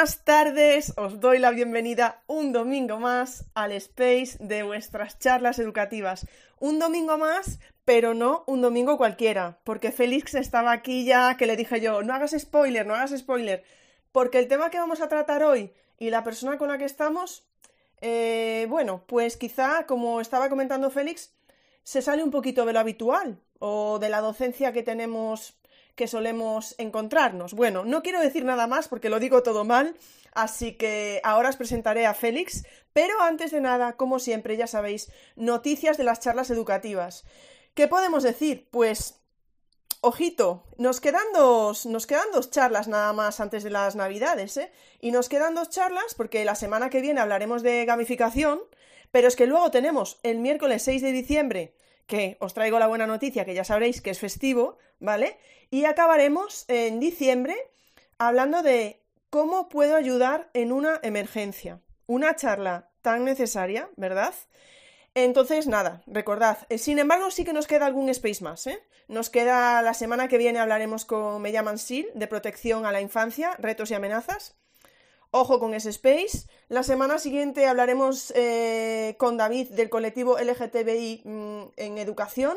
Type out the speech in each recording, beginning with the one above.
Buenas tardes, os doy la bienvenida un domingo más al space de vuestras charlas educativas. Un domingo más, pero no un domingo cualquiera, porque Félix estaba aquí ya que le dije yo, no hagas spoiler, no hagas spoiler, porque el tema que vamos a tratar hoy y la persona con la que estamos, eh, bueno, pues quizá, como estaba comentando Félix, se sale un poquito de lo habitual o de la docencia que tenemos que solemos encontrarnos. Bueno, no quiero decir nada más porque lo digo todo mal, así que ahora os presentaré a Félix, pero antes de nada, como siempre, ya sabéis, noticias de las charlas educativas. ¿Qué podemos decir? Pues ojito, nos quedan dos, nos quedan dos charlas nada más antes de las navidades, ¿eh? Y nos quedan dos charlas porque la semana que viene hablaremos de gamificación, pero es que luego tenemos el miércoles 6 de diciembre, que os traigo la buena noticia, que ya sabréis que es festivo, ¿vale? Y acabaremos en diciembre hablando de cómo puedo ayudar en una emergencia. Una charla tan necesaria, ¿verdad? Entonces, nada, recordad. Eh, sin embargo, sí que nos queda algún space más, ¿eh? Nos queda la semana que viene hablaremos con Me llaman SIL, de protección a la infancia, retos y amenazas. Ojo con ese space. La semana siguiente hablaremos eh, con David del colectivo LGTBI mm, en educación.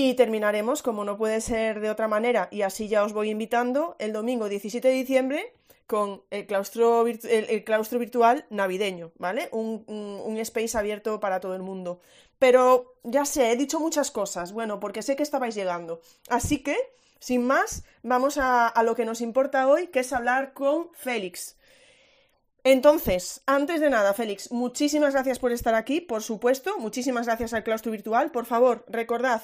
Y terminaremos, como no puede ser de otra manera, y así ya os voy invitando, el domingo 17 de diciembre con el claustro, el, claustro virtual navideño, ¿vale? Un, space abierto para todo el mundo. Pero ya sé, he dicho muchas cosas, bueno, porque sé que estabais llegando. Así que, sin más, vamos a, a lo que nos importa hoy, que es hablar con Félix. Entonces, antes de nada, Félix, muchísimas gracias por estar aquí, por supuesto, muchísimas gracias al claustro virtual. Por favor, recordad,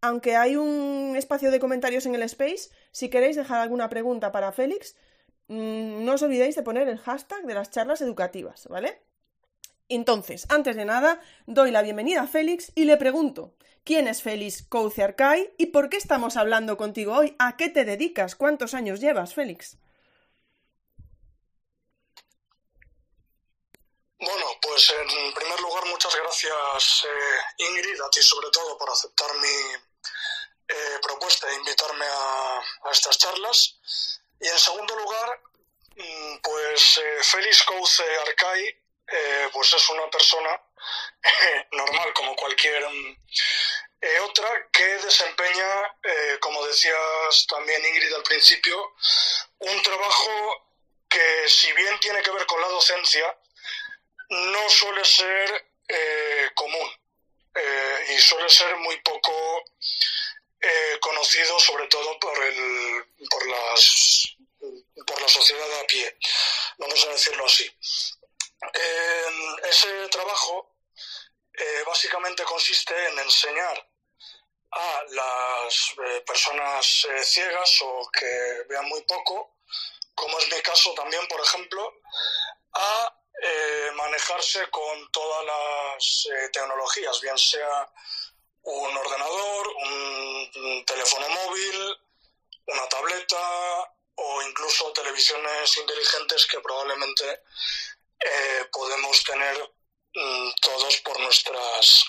aunque hay un espacio de comentarios en el space, si queréis dejar alguna pregunta para Félix, mm, no os olvidéis de poner el hashtag de las charlas educativas, ¿vale? Entonces, antes de nada, doy la bienvenida a Félix y le pregunto, ¿quién es Félix Couce Arcay y por qué estamos hablando contigo hoy? ¿A qué te dedicas? ¿Cuántos años llevas, Félix? Bueno, pues en primer lugar muchas gracias eh, Ingrid, a ti sobre todo por aceptar mi eh, propuesta e invitarme a, estas charlas. Y en segundo lugar, mm, pues eh, Félix Couce Arcay, pues es una persona normal como cualquier mm, otra que desempeña, como decías también Ingrid al principio, un trabajo que si bien tiene que ver con la docencia, no suele ser eh, común eh, y suele ser muy poco eh, conocido, sobre todo por, el, por, las, por la sociedad a pie, vamos a decirlo así. ese trabajo básicamente consiste en enseñar a las personas ciegas o que vean muy poco, como es mi caso también, por ejemplo, a eh, manejarse con todas las eh, tecnologías, bien sea un ordenador, un, teléfono móvil, una tableta o incluso televisiones inteligentes que probablemente eh, podemos tener mm, todos por nuestras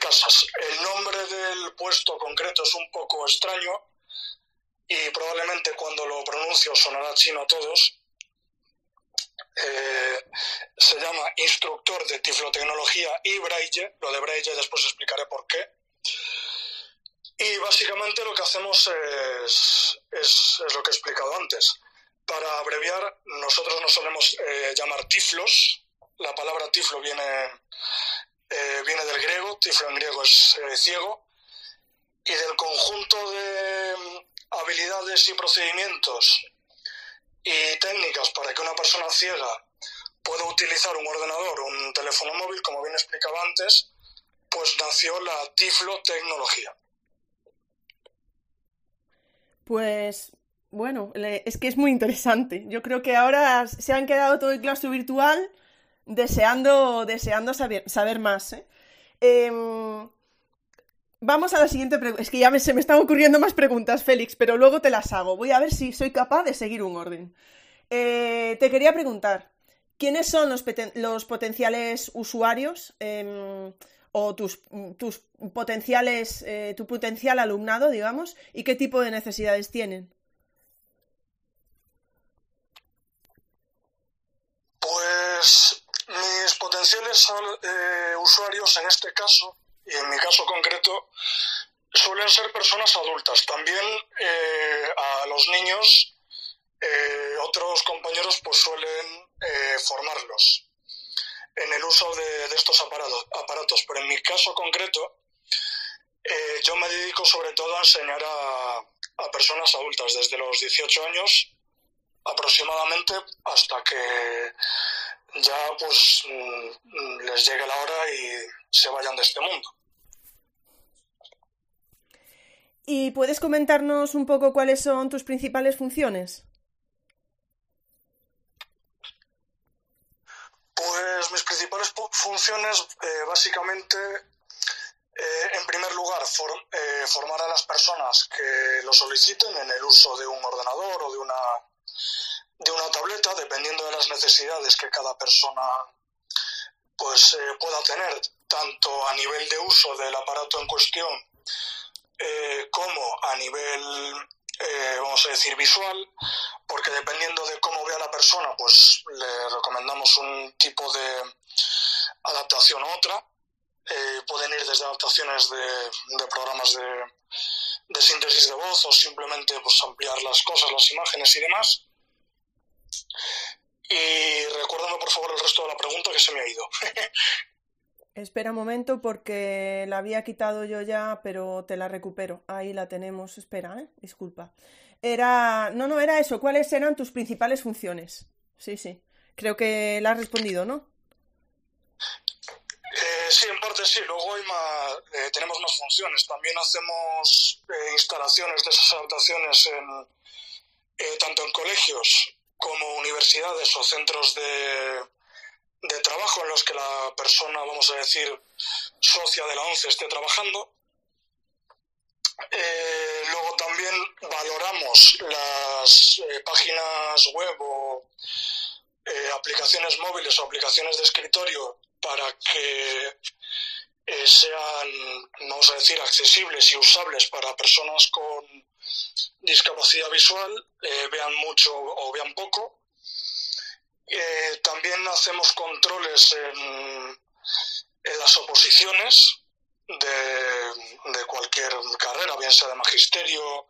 casas. El nombre del puesto concreto es un poco extraño y probablemente cuando lo pronuncio sonará chino a todos, eh, se llama instructor de tiflotecnología y braille. Lo de braille después explicaré por qué. Y básicamente lo que hacemos es, es, lo que he explicado antes. Para abreviar, nosotros nos solemos eh, llamar tiflos. La palabra tiflo viene, eh, viene del griego, tiflo en griego es ciego. Y del conjunto de mm, habilidades y procedimientos y técnicas para que una persona ciega pueda utilizar un ordenador o un teléfono móvil, como bien explicaba antes, pues nació la Tiflo Tecnología. Pues bueno, es que es muy interesante. Yo creo que ahora se han quedado todo el claustro virtual deseando, deseando saber, saber más. ¿eh? Em, Vamos a la siguiente pregunta. Es que ya se me están ocurriendo más preguntas, Félix, pero luego te las hago. Voy a ver si soy capaz de seguir un orden. Eh, te quería preguntar, ¿quiénes son los, potenciales usuarios em, o tus, potenciales, eh, tu potencial alumnado, digamos, y qué tipo de necesidades tienen? Pues mis potenciales eh, usuarios en este caso, y en mi caso concreto, suelen ser personas adultas. También eh, a los niños, eh, otros compañeros pues suelen formarlos en el uso de, estos aparatos, aparatos. Pero en mi caso concreto, yo me dedico sobre todo a enseñar a personas adultas desde los 18 años aproximadamente hasta que ya pues mm, les llegue la hora y se vayan de este mundo. ¿Y puedes comentarnos un poco cuáles son tus principales funciones? Pues mis principales funciones eh, básicamente, eh, en primer lugar, eh, formar a las personas que lo soliciten en el uso de un ordenador o de una de una tableta, dependiendo de las necesidades que cada persona pues eh, pueda tener, tanto a nivel de uso del aparato en cuestión eh, como a nivel, eh, vamos a decir, visual, porque dependiendo de cómo vea la persona, pues le recomendamos un tipo de adaptación u otra. pueden ir desde adaptaciones de, programas de, de, síntesis de voz o simplemente pues, ampliar las cosas, las imágenes y demás. Y recuérdame por favor el resto de la pregunta que se me ha ido. Espera un momento porque la había quitado yo ya, pero te la recupero. Ahí la tenemos. Espera, ¿eh? Disculpa. Era. No, no, era eso. ¿Cuáles eran tus principales funciones? Sí, sí. Creo que la has respondido, ¿no? Eh, sí, en parte sí. Luego hay más, eh, tenemos más funciones. También hacemos eh, instalaciones de esas adaptaciones en, tanto en colegios como universidades o centros de, de trabajo en los que la persona, vamos a decir, socia de la ONCE esté trabajando. Eh, luego también valoramos las eh, páginas web o eh, aplicaciones móviles o aplicaciones de escritorio para que sean, vamos a decir, accesibles y usables para personas con discapacidad visual, eh, vean mucho o vean poco. Eh, también hacemos controles en, las oposiciones de, cualquier carrera, bien sea de magisterio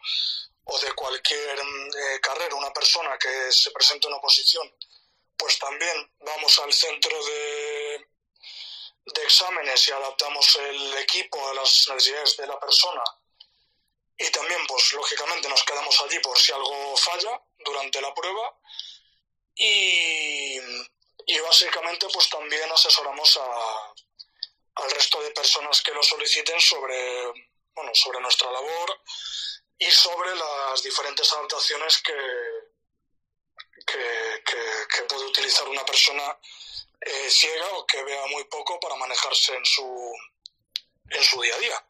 o de cualquier eh, carrera. Una persona que se presente en oposición, pues también vamos al centro de exámenes y adaptamos el equipo a las necesidades de la persona y también, pues lógicamente nos quedamos allí por si algo falla durante la prueba y, básicamente pues también asesoramos a, al resto de personas que lo soliciten sobre, bueno, sobre nuestra labor y sobre las diferentes adaptaciones que, que, puede utilizar una persona eh, ciega o que vea muy poco para manejarse en su, en su día a día.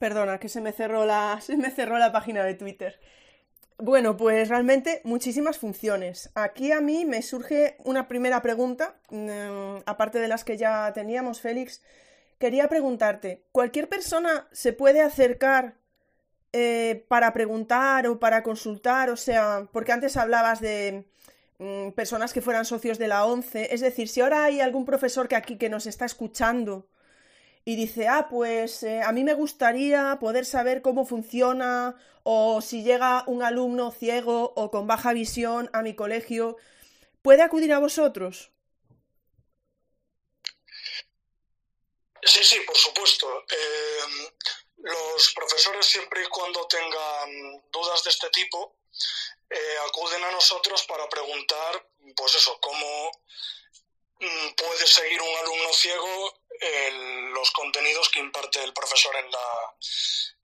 Perdona, que se me cerró la, se me cerró la página de Twitter. Bueno, pues realmente muchísimas funciones. Aquí a mí me surge una primera pregunta, mm, aparte de las que ya teníamos, Félix. Quería preguntarte, ¿cualquier persona se puede acercar eh, para preguntar o para consultar? O sea, porque antes hablabas de mm, personas que fueran socios de la ONCE. Es decir, si ahora hay algún profesor que aquí que nos está escuchando y dice, ah, pues eh, a mí me gustaría poder saber cómo funciona o si llega un alumno ciego o con baja visión a mi colegio, ¿puede acudir a vosotros? Sí, sí, por supuesto. Em, los profesores siempre y cuando tengan dudas de este tipo, eh, acuden a nosotros para preguntar, pues eso, cómo mm, puede seguir un alumno ciego los contenidos que imparte el profesor en la,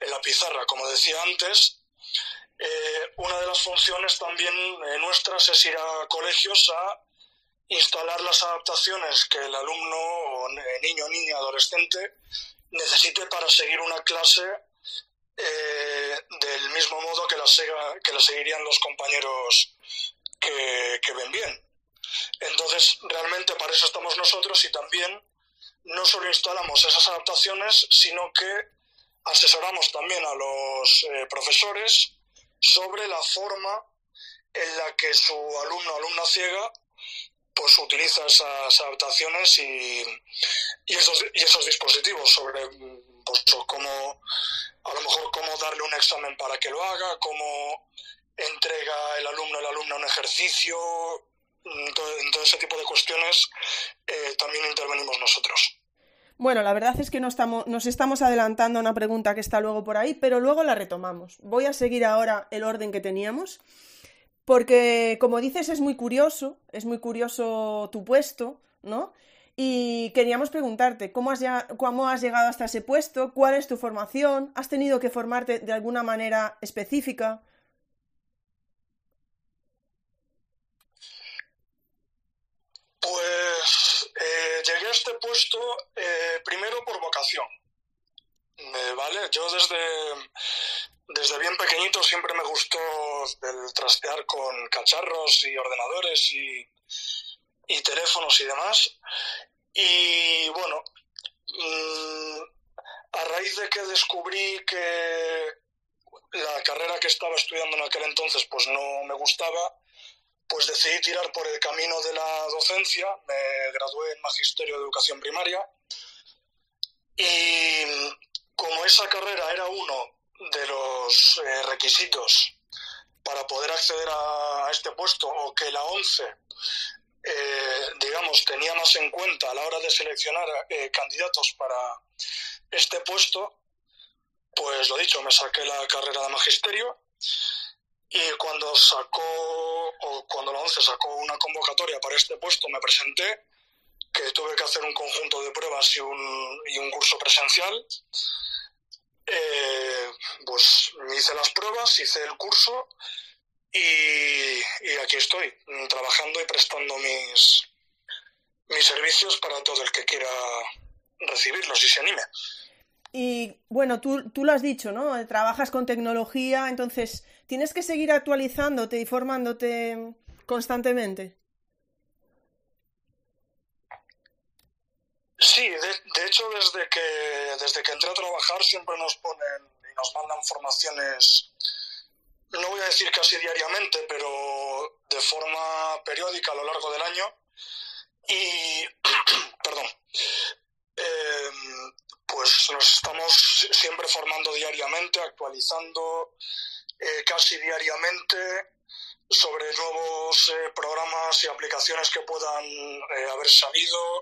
en la pizarra. Como decía antes, eh, una de las funciones también eh, nuestras es ir a colegios a instalar las adaptaciones que el alumno, o niño, niña, adolescente necesite para seguir una clase eh, del mismo modo que la, que la seguirían los compañeros que, que ven bien. Entonces, realmente para eso estamos nosotros y también no solo instalamos esas adaptaciones, sino que asesoramos también a los eh, profesores sobre la forma en la que su alumno o alumna ciega pues utiliza esas adaptaciones y, y, esos, y esos dispositivos sobre pues, cómo, a lo mejor cómo darle un examen para que lo haga, cómo entrega el alumno o la alumna un ejercicio, en todo, ese tipo de cuestiones eh, también intervenimos nosotros. Bueno, la verdad es que no estamos, nos estamos adelantando a una pregunta que está luego por ahí, pero luego la retomamos. Voy a seguir ahora el orden que teníamos, porque como dices es muy curioso, es muy curioso tu puesto, ¿no? Y queríamos preguntarte, ¿cómo has, ¿cómo has llegado hasta ese puesto? ¿Cuál es tu formación? ¿Has tenido que formarte de alguna manera específica? Pues eh, llegué a este puesto eh, primero por vocación. ¿Vale? Yo desde, desde bien pequeñito siempre me gustó el trastear con cacharros y ordenadores y, y teléfonos y demás. Y bueno, mm, a raíz de que descubrí que la carrera que estaba estudiando en aquel entonces pues no me gustaba, pues decidí tirar por el camino de la docencia, me gradué en Magisterio de Educación Primaria y como esa carrera era uno de los eh, requisitos para poder acceder a, este puesto o que la ONCE, eh, digamos, tenía más en cuenta a la hora de seleccionar eh, candidatos para este puesto, pues lo dicho, me saqué la carrera de magisterio y cuando sacó, o cuando la ONCE sacó una convocatoria para este puesto, me presenté, que tuve que hacer un conjunto de pruebas y un, y un curso presencial. Eh, pues hice las pruebas, hice el curso y, aquí estoy, trabajando y prestando mis, mis servicios para todo el que quiera recibirlos y se anime. Y bueno, tú, tú lo has dicho, ¿no? Trabajas con tecnología, entonces tienes que seguir actualizándote y formándote constantemente. Sí, de, hecho desde que, desde que entré a trabajar siempre nos ponen y nos mandan formaciones, no voy a decir casi diariamente, pero de forma periódica a lo largo del año. Y, perdón, em, pues nos estamos siempre formando diariamente, actualizando eh, casi diariamente sobre nuevos eh, programas y aplicaciones que puedan eh, haber salido,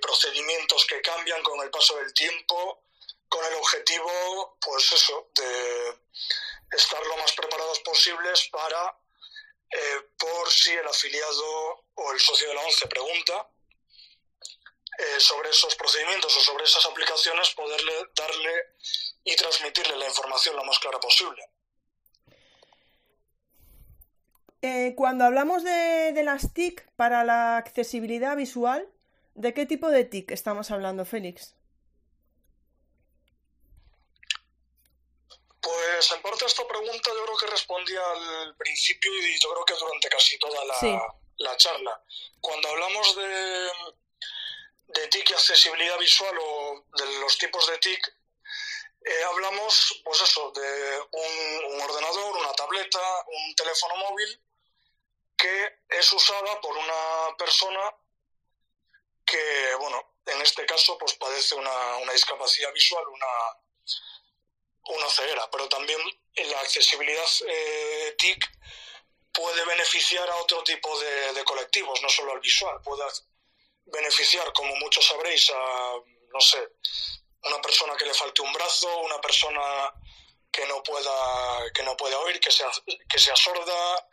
procedimientos que cambian con el paso del tiempo, con el objetivo, pues eso, de estar lo más preparados posibles para, por si el afiliado o el socio de la ONCE pregunta, sobre esos procedimientos o sobre esas aplicaciones, poderle darle y transmitirle la información lo más clara posible. Eh, cuando hablamos de, las TIC para la accesibilidad visual, ¿de qué tipo de TIC estamos hablando, Félix? Pues en parte esta pregunta yo creo que respondí al principio y yo creo que durante casi toda la, charla. Cuando hablamos de, de TIC y accesibilidad visual o de los tipos de TIC, eh, hablamos, pues eso, de un, ordenador, una tableta, un teléfono móvil que es usada por una persona que, bueno, en este caso, pues padece una, discapacidad visual, una, una ceguera, pero también la accesibilidad eh, TIC puede beneficiar a otro tipo de, de, colectivos, no solo al visual, puede beneficiar, como muchos sabréis, a, no sé, una persona que le falte un brazo, una persona que no pueda, que no pueda oír, que sea, que sea sorda,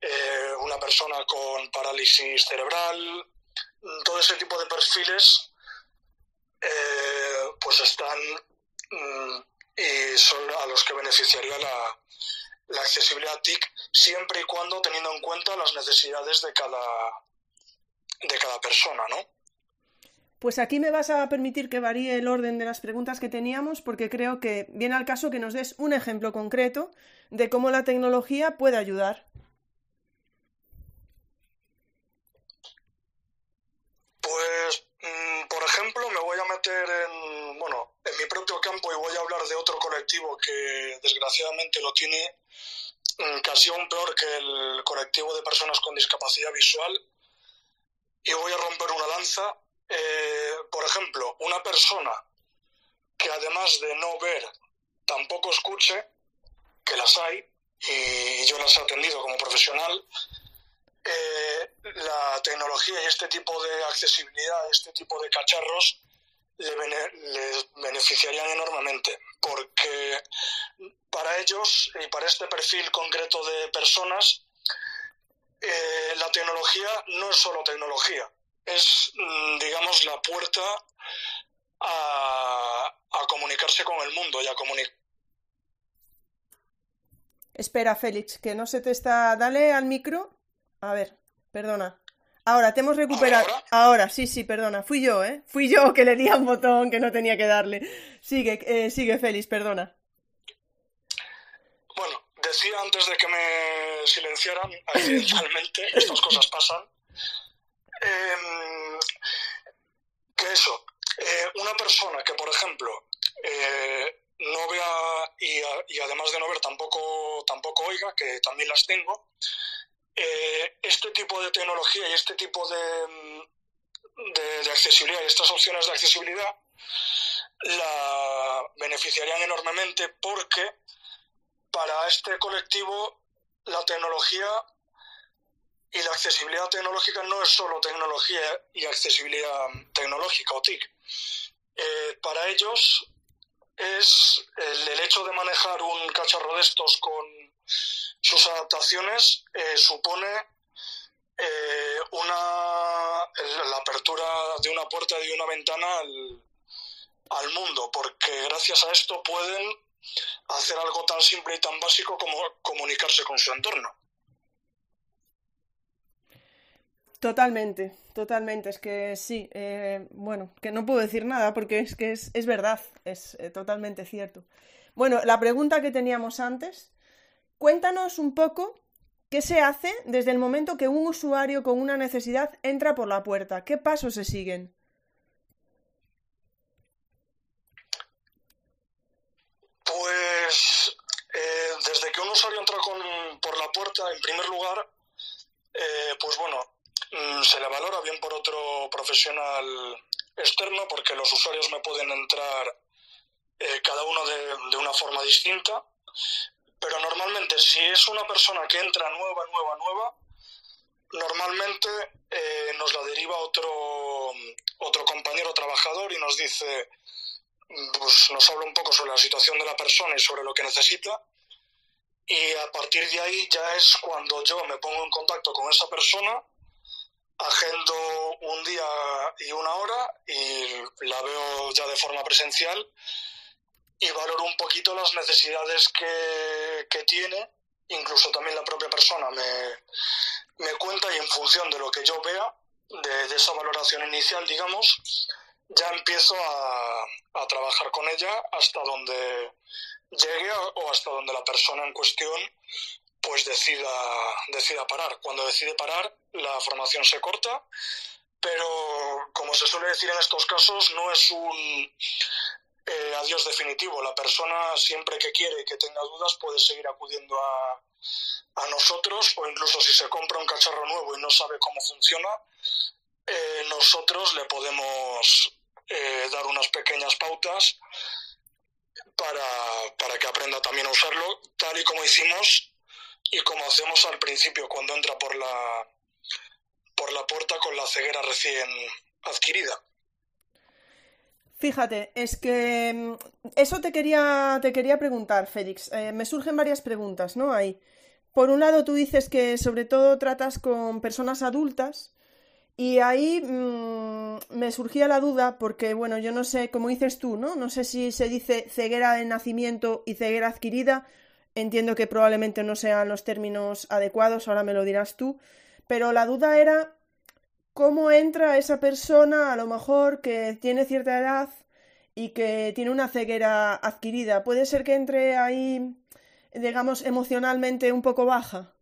eh, una persona con parálisis cerebral, todo ese tipo de perfiles eh, pues están mm, y son a los que beneficiaría la, la accesibilidad TIC siempre y cuando teniendo en cuenta las necesidades de cada de cada persona, ¿no? Pues aquí me vas a permitir que varíe el orden de las preguntas que teníamos porque creo que viene al caso que nos des un ejemplo concreto de cómo la tecnología puede ayudar. Pues, mm, por ejemplo, me voy a meter en, bueno, en mi propio campo y voy a hablar de otro colectivo que desgraciadamente lo tiene mm, casi aún peor que el colectivo de personas con discapacidad visual. Y voy a romper una lanza. Eh, por ejemplo, una persona que además de no ver, tampoco escuche, que las hay, y yo las he atendido como profesional, eh, la tecnología y este tipo de accesibilidad, este tipo de cacharros, les beneficiarían enormemente, porque para ellos y para este perfil concreto de personas, eh, la tecnología no es solo tecnología, es, mm, digamos, la puerta a, a comunicarse con el mundo y a comunicar. Espera, Félix, que no se te está. Dale al micro. A ver, perdona. Ahora, te hemos recuperado. ¿Ahora? sí, sí, perdona. Fui yo, ¿eh? Fui yo que le di a un botón que no tenía que darle. Sigue, eh, sigue, Félix, perdona. Bueno, decía antes de que me silenciaran, accidentalmente, estas cosas pasan, em, que eso, eh, una persona que, por ejemplo, eh, no vea y, además de no ver tampoco, tampoco oiga, que también las tengo, eh, este tipo de tecnología y este tipo de, de, accesibilidad y estas opciones de accesibilidad la beneficiarían enormemente porque para este colectivo la tecnología y la accesibilidad tecnológica no es solo tecnología y accesibilidad tecnológica o TIC. Eh, para ellos es el, hecho de manejar un cacharro de estos con sus adaptaciones eh, supone eh, una la apertura de una puerta de una ventana al, al mundo, porque gracias a esto pueden hacer algo tan simple y tan básico como comunicarse con su entorno. Totalmente, totalmente. Es que sí, eh, bueno, que no puedo decir nada porque es que es, verdad, es eh, totalmente cierto. Bueno, la pregunta que teníamos antes, cuéntanos un poco qué se hace desde el momento que un usuario con una necesidad entra por la puerta. ¿Qué pasos se siguen? Pues eh, desde que un usuario entra por la puerta, en primer lugar, pues bueno, Mm, se le valora bien por otro profesional externo porque los usuarios me pueden entrar eh, cada uno de, una forma distinta, pero normalmente si es una persona que entra nueva, nueva, nueva, normalmente eh, nos la deriva otro, otro compañero trabajador y nos dice, pues nos habla un poco sobre la situación de la persona y sobre lo que necesita. Y a partir de ahí ya es cuando yo me pongo en contacto con esa persona agendo un día y una hora y la veo ya de forma presencial y valoro un poquito las necesidades que, que tiene, incluso también la propia persona me, me, cuenta y en función de lo que yo vea, de, de esa valoración inicial, digamos, ya empiezo a, a, trabajar con ella hasta donde llegue o hasta donde la persona en cuestión pues decida, decida parar. Cuando decide parar, la formación se corta, pero como se suele decir en estos casos, no es un eh, adiós definitivo. La persona siempre que quiere y que tenga dudas puede seguir acudiendo a, a nosotros o incluso si se compra un cacharro nuevo y no sabe cómo funciona, eh, nosotros le podemos eh, dar unas pequeñas pautas para, para que aprenda también a usarlo, tal y como hicimos y como hacemos al principio cuando entra por la, por la puerta con la ceguera recién adquirida. Fíjate, es que mm, eso te quería, te quería preguntar, Félix. Eh, me surgen varias preguntas, ¿no? Ahí. Por un lado, tú dices que sobre todo tratas con personas adultas y ahí mm, me surgía la duda porque, bueno, yo no sé, como dices tú, ¿no? No sé si se dice ceguera de nacimiento y ceguera adquirida Entiendo que probablemente no sean los términos adecuados, ahora me lo dirás tú, pero la duda era cómo entra esa persona, a lo mejor que tiene cierta edad y que tiene una ceguera adquirida. ¿Puede ser que entre ahí, digamos, emocionalmente un poco baja?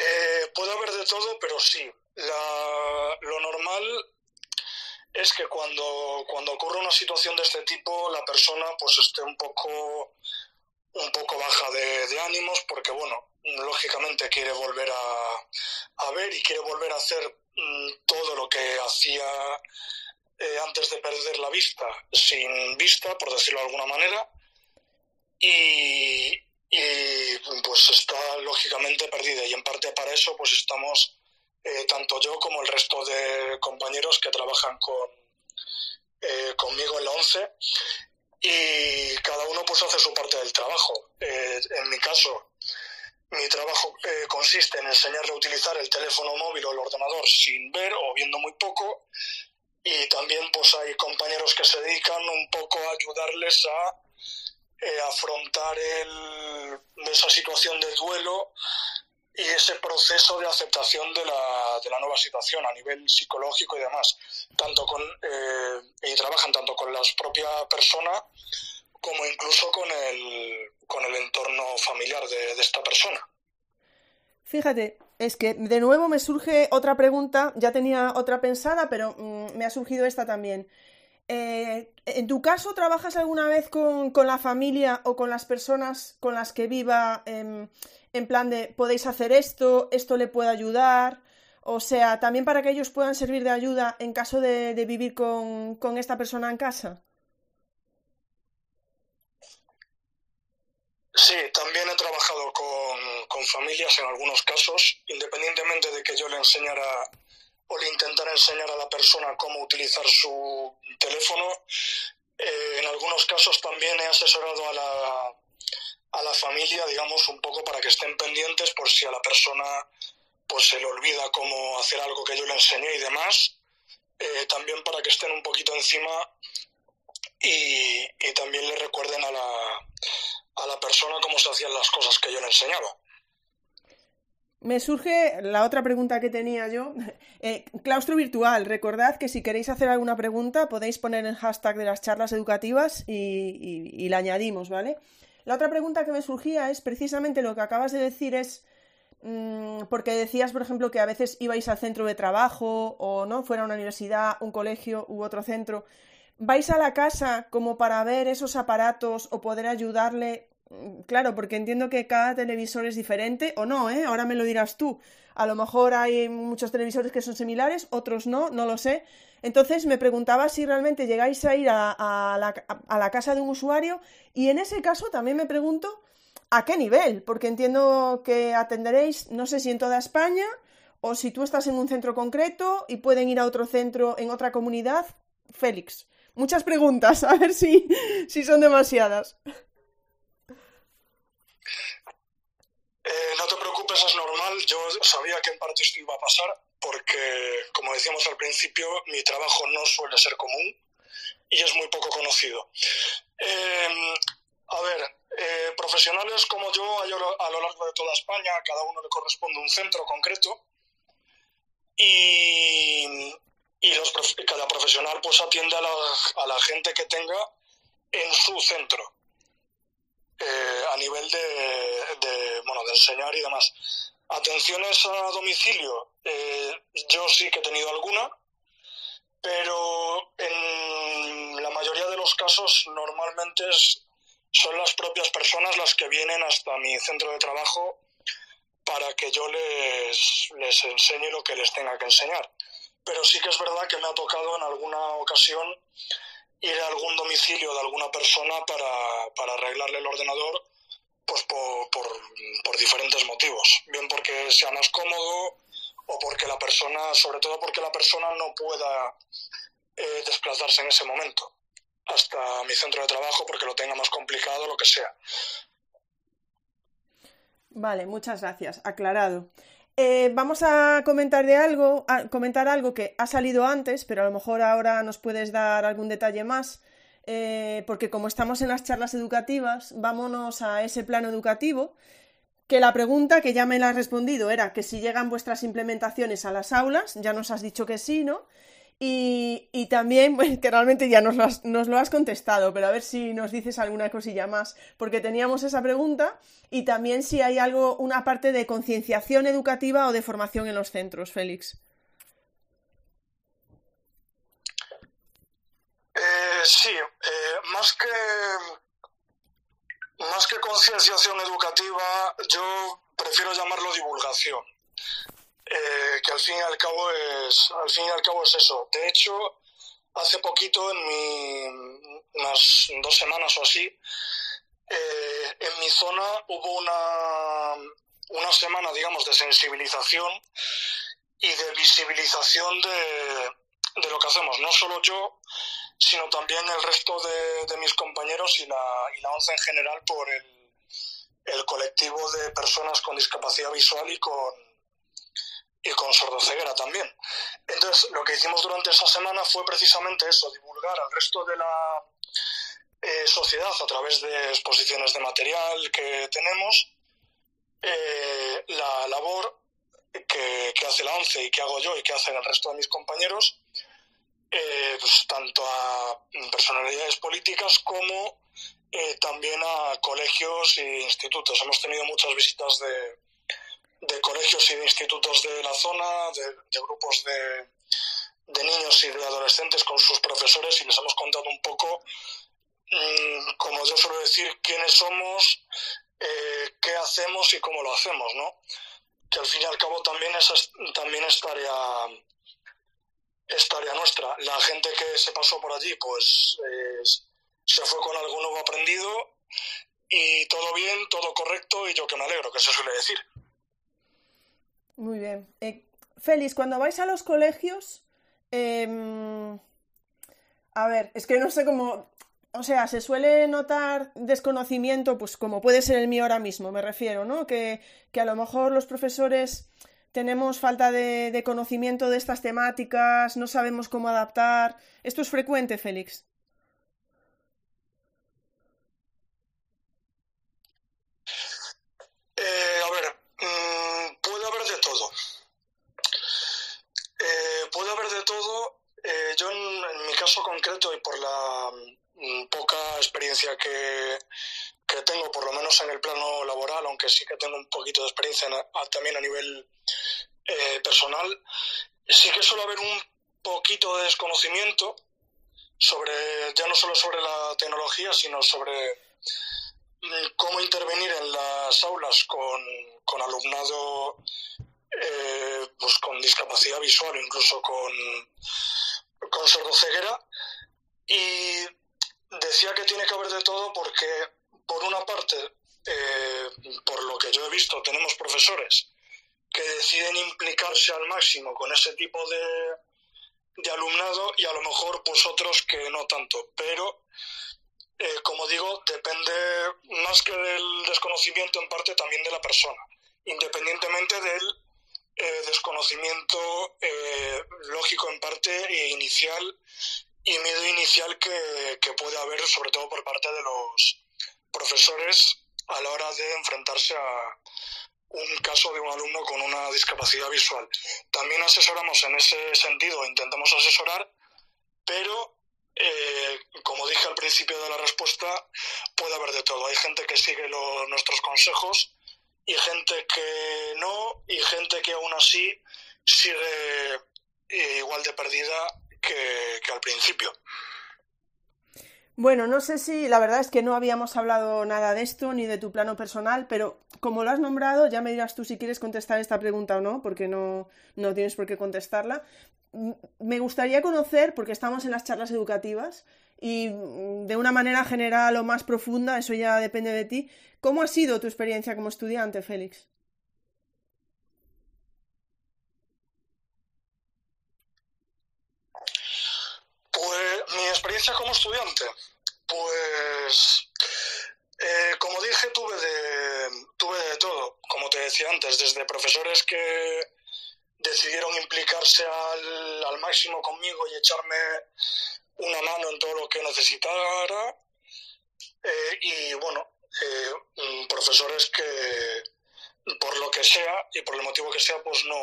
Eh, puede haber de todo, pero sí. lo normal es que cuando, cuando ocurre una situación de este tipo, la persona pues esté un poco, un poco baja de, ánimos, porque bueno, lógicamente quiere volver a, ver y quiere volver a hacer mm, todo lo que hacía eh, antes de perder la vista, sin vista, por decirlo de alguna manera, y, y pues está lógicamente perdida. Y en parte para eso pues estamos eh, tanto yo como el resto de compañeros que trabajan con, eh, conmigo en la ONCE y cada uno pues hace su parte del trabajo. Eh, en mi caso, mi trabajo consiste en enseñarle a utilizar el teléfono móvil o el ordenador sin ver o viendo muy poco y también pues hay compañeros que se dedican un poco a ayudarles a afrontar el, esa situación de duelo y ese proceso de aceptación de la, de la nueva situación a nivel psicológico y demás. Tanto con, eh, y trabajan tanto con la propia persona como incluso con el, con el entorno familiar de, esta persona. Fíjate, es que de nuevo me surge otra pregunta, ya tenía otra pensada, pero mm, me ha surgido esta también. Eh, ¿En tu caso trabajas alguna vez con, con, la familia o con las personas con las que viva em, en plan de podéis hacer esto, esto le puede ayudar, o sea, también para que ellos puedan servir de ayuda en caso de, vivir con, esta persona en casa. Sí, también he trabajado con, familias en algunos casos, independientemente de que yo le enseñara o le intentara enseñar a la persona cómo utilizar su teléfono. Eh, en algunos casos también he asesorado a la, a la familia, digamos, un poco para que estén pendientes por si a la persona pues se le olvida cómo hacer algo que yo le enseñé y demás. Eh, también para que estén un poquito encima y, también le recuerden a la, a la persona cómo se hacían las cosas que yo le enseñaba. Me surge la otra pregunta que tenía yo. Eh, claustro virtual. Recordad que si queréis hacer alguna pregunta podéis poner el hashtag de las charlas educativas y, la añadimos, ¿vale? La otra pregunta que me surgía es precisamente lo que acabas de decir es mm, porque decías, por ejemplo, que a veces ibais al centro de trabajo o no, fuera una universidad, un colegio u otro centro. ¿Vais a la casa como para ver esos aparatos o poder ayudarle? Mm, claro, porque entiendo que cada televisor es diferente o no, ¿eh? Ahora me lo dirás tú. A lo mejor hay muchos televisores que son similares, otros no, no lo sé. Entonces me preguntaba si realmente llegáis a ir a, la, casa de un usuario y en ese caso también me pregunto a qué nivel, porque entiendo que atenderéis, no sé si en toda España o si tú estás en un centro concreto y pueden ir a otro centro en otra comunidad. Félix, muchas preguntas, a ver si, si son demasiadas. Eh, no te preocupes, es normal. Yo sabía que en parte esto iba a pasar porque, como decíamos al principio, mi trabajo no suele ser común y es muy poco conocido. Em, a ver, eh, profesionales como yo hay a lo largo de toda España, a cada uno le corresponde un centro concreto y, cada profesional pues atiende a la, gente que tenga en su centro. Eh, a nivel de, bueno, de enseñar y demás. Atenciones a domicilio, eh, yo sí que he tenido alguna, pero en la mayoría de los casos normalmente son las propias personas las que vienen hasta mi centro de trabajo para que yo les, les enseñe lo que les tenga que enseñar. Pero sí que es verdad que me ha tocado en alguna ocasión ir a algún domicilio de alguna persona para, para arreglarle el ordenador pues por, por, diferentes motivos. Bien porque sea más cómodo o porque la persona, sobre todo porque la persona no pueda eh, desplazarse en ese momento hasta mi centro de trabajo porque lo tenga más complicado, lo que sea. Vale, muchas gracias. Aclarado. Eh, vamos a comentar de algo, a comentar algo que ha salido antes, pero a lo mejor ahora nos puedes dar algún detalle más. Eh, porque como estamos en las charlas educativas, vámonos a ese plano educativo, que la pregunta que ya me la has respondido era que si llegan vuestras implementaciones a las aulas, ya nos has dicho que sí, ¿no? Y, también, que realmente ya nos lo, has, nos lo, has, contestado, pero a ver si nos dices alguna cosilla más, porque teníamos esa pregunta y también si hay algo, una parte de concienciación educativa o de formación en los centros, Félix. sí, más que más que concienciación educativa, yo prefiero llamarlo divulgación. Que al fin y al cabo es al fin y al cabo es eso. De hecho, hace poquito, en mi, unas dos semanas o así, eh, en mi zona hubo una, una semana, digamos, de sensibilización y de visibilización de, de lo que hacemos. No solo yo, sino también el resto de, de mis compañeros y la, y la ONCE en general por el, el colectivo de personas con discapacidad visual y con, y con sordoceguera también. Entonces, lo que hicimos durante esa semana fue precisamente eso, divulgar al resto de la eh, sociedad a través de exposiciones de material que tenemos eh, la labor que, hace la ONCE y que hago yo y que hacen el resto de mis compañeros, eh, pues, tanto a personalidades políticas como también a colegios e institutos. Hemos tenido muchas visitas de, de colegios y de institutos de la zona, de, grupos de, de, niños y de adolescentes con sus profesores y les hemos contado un poco, mm, como yo suelo decir, quiénes somos, eh, qué hacemos y cómo lo hacemos, ¿no? Que al fin y al cabo también es, también es tarea, es tarea nuestra. La gente que se pasó por allí, pues se fue con algo nuevo aprendido y todo bien, todo correcto y yo que me alegro, que se suele decir. Muy bien. Eh, Félix, cuando vais a los colegios, em, a ver, es que no sé cómo, o sea, se suele notar desconocimiento, pues como puede ser el mío ahora mismo, me refiero, ¿no? Que, a lo mejor los profesores tenemos falta de, de, conocimiento de estas temáticas, no sabemos cómo adaptar. ¿Esto es frecuente, Félix? puede haber de todo. Eh, yo en, mi concreto y por la mm, poca experiencia que, que, tengo, por lo menos en el plano laboral, aunque sí que tengo un poquito de experiencia también a nivel eh, personal, sí que suele haber un poquito de desconocimiento sobre, ya no solo sobre la tecnología, sino sobre mm, cómo intervenir en las aulas con, con alumnado eh, pues con discapacidad visual incluso con, con sordoceguera. Y decía que tiene que haber de todo porque, por una parte, eh, por lo que yo he visto, tenemos profesores que deciden implicarse al máximo con ese tipo de, de alumnado y a lo mejor pues otros que no tanto. Pero, eh, como digo, depende más que del desconocimiento en parte también de la persona, independientemente del eh, desconocimiento eh, lógico en parte e inicial y miedo inicial que, que, puede haber sobre todo por parte de los profesores a la hora de enfrentarse a un caso de un alumno con una discapacidad visual. También asesoramos en ese sentido, intentamos asesorar, pero eh, como dije al principio de la respuesta, puede haber de todo. Hay gente que sigue nuestros consejos y gente que no, y gente que aún así sigue eh, igual de perdida que, al principio. Bueno, no sé si la verdad es que no habíamos hablado nada de esto ni de tu plano personal, pero como lo has nombrado, ya me dirás tú si quieres contestar esta pregunta o no, porque no, no tienes por qué contestarla. Me gustaría conocer, porque estamos en las charlas educativas, y mm, de una manera general o más profunda, eso ya depende de ti. ¿Cómo ha sido tu experiencia como estudiante, Félix? Pues mi experiencia como estudiante, pues eh, como dije, tuve de, tuve de todo, como te decía antes, desde profesores que decidieron implicarse al, al máximo conmigo y echarme una mano en todo lo que necesitara eh, y bueno, eh, mm, profesores que por lo que sea y por el motivo que sea pues no,